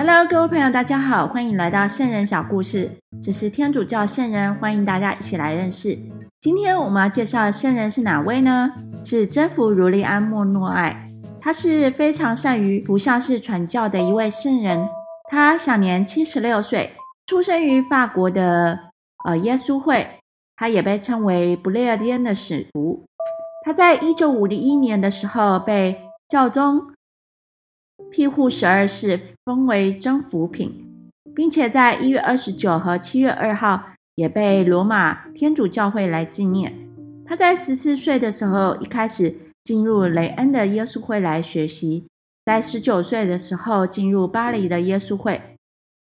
Hello，各位朋友，大家好，欢迎来到圣人小故事。这是天主教圣人，欢迎大家一起来认识。今天我们要介绍的圣人是哪位呢？是征服如利安莫诺艾。他是非常善于图像式传教的一位圣人。他享年七十六岁，出生于法国的呃耶稣会。他也被称为不列颠的使徒。他在一九五一年的时候被教宗。庇护十二世封为征服品，并且在一月二十九和七月二号也被罗马天主教会来纪念。他在十四岁的时候一开始进入雷恩的耶稣会来学习，在十九岁的时候进入巴黎的耶稣会。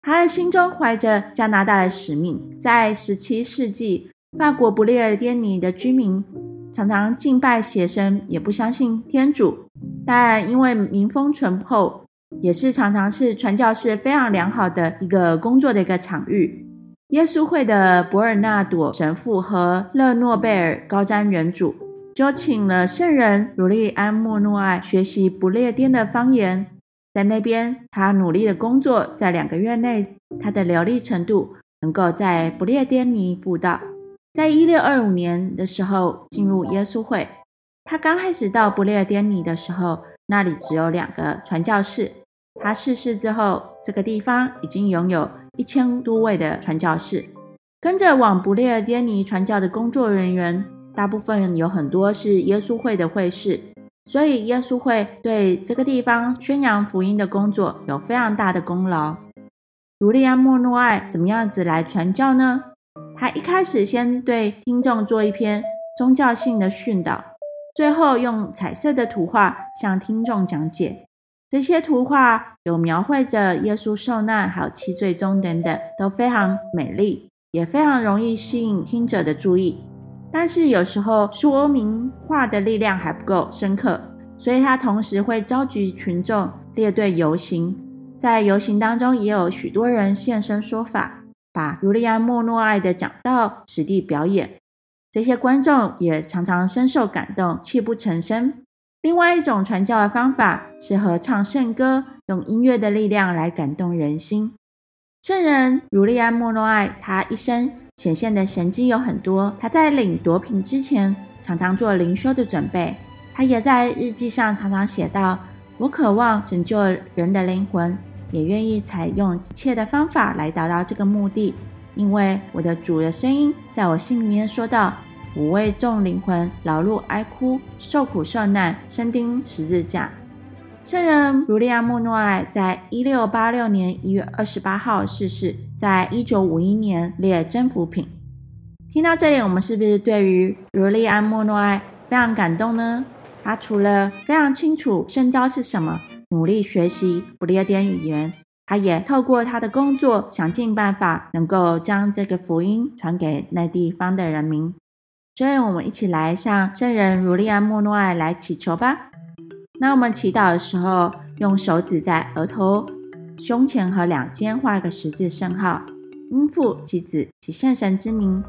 他的心中怀着加拿大的使命。在十七世纪，法国不列颠尼的居民常常敬拜邪神，也不相信天主。但因为民风淳厚，也是常常是传教士非常良好的一个工作的一个场域。耶稣会的博尔纳朵神父和勒诺贝尔高瞻远瞩，就请了圣人儒利安莫诺埃学习不列颠的方言。在那边，他努力的工作，在两个月内，他的流利程度能够在不列颠尼布道。在一六二五年的时候，进入耶稣会。他刚开始到不列颠尼的时候，那里只有两个传教士。他逝世之后，这个地方已经拥有一千多位的传教士。跟着往不列颠尼传教的工作人员，大部分有很多是耶稣会的会士，所以耶稣会对这个地方宣扬福音的工作有非常大的功劳。儒利安莫诺埃怎么样子来传教呢？他一开始先对听众做一篇宗教性的训导。最后用彩色的图画向听众讲解，这些图画有描绘着耶稣受难，还有七罪中等等，都非常美丽，也非常容易吸引听者的注意。但是有时候说明画的力量还不够深刻，所以他同时会召集群众列队游行，在游行当中也有许多人现身说法，把儒利安莫诺爱的讲道实地表演。这些观众也常常深受感动，泣不成声。另外一种传教的方法是合唱圣歌，用音乐的力量来感动人心。圣人儒利安莫诺埃，他一生显现的神迹有很多。他在领夺品之前，常常做灵修的准备。他也在日记上常常写道：“我渴望拯救人的灵魂，也愿意采用一切的方法来达到这个目的。”因为我的主的声音在我心里面说道：“我为众灵魂劳碌哀哭，受苦受难，身钉十字架。”圣人儒利亚莫诺埃在一六八六年一月二十八号逝世，在一九五一年列征服品。听到这里，我们是不是对于儒利安莫诺埃非常感动呢？他除了非常清楚圣教是什么，努力学习不列颠语言。他也透过他的工作，想尽办法能够将这个福音传给那地方的人民。所以，我们一起来向圣人儒利安莫诺埃来祈求吧。那我们祈祷的时候，用手指在额头、胸前和两肩画个十字圣号，应父及子及圣神之名。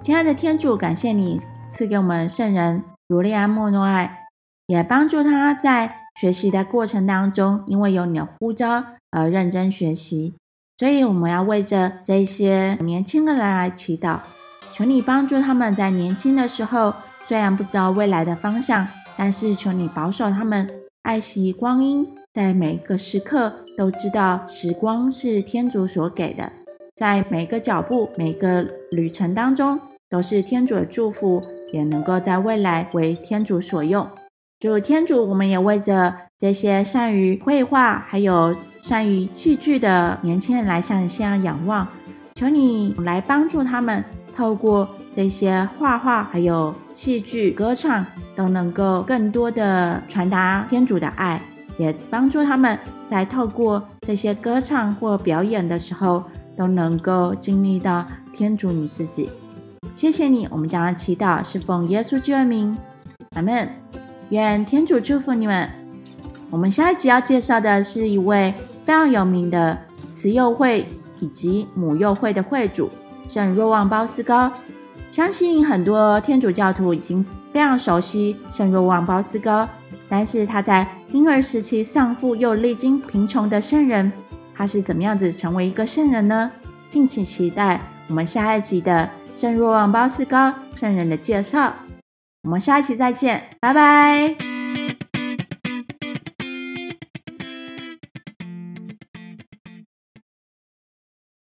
亲爱的天主，感谢你赐给我们圣人儒利安莫诺埃，也帮助他在。学习的过程当中，因为有你的呼召而认真学习，所以我们要为着这些年轻的人来祈祷，求你帮助他们在年轻的时候，虽然不知道未来的方向，但是求你保守他们，爱惜光阴，在每个时刻都知道时光是天主所给的，在每个脚步、每个旅程当中，都是天主的祝福，也能够在未来为天主所用。主天主，我们也为着这些善于绘画还有善于戏剧的年轻人来向你向仰望，求你来帮助他们，透过这些画画还有戏剧、歌唱，都能够更多的传达天主的爱，也帮助他们在透过这些歌唱或表演的时候，都能够经历到天主你自己。谢谢你，我们将要祈祷是奉耶稣基督名，阿门。愿天主祝福你们。我们下一集要介绍的是一位非常有名的慈幼会以及母幼会的会主圣若望鲍斯高。相信很多天主教徒已经。非常熟悉圣若望鲍斯高，但是他在婴儿时期丧父又历经贫穷的圣人，他是怎么样子成为一个圣人呢？敬请期待我们下一集的圣若望鲍斯高圣人的介绍。我们下一期再见，拜拜。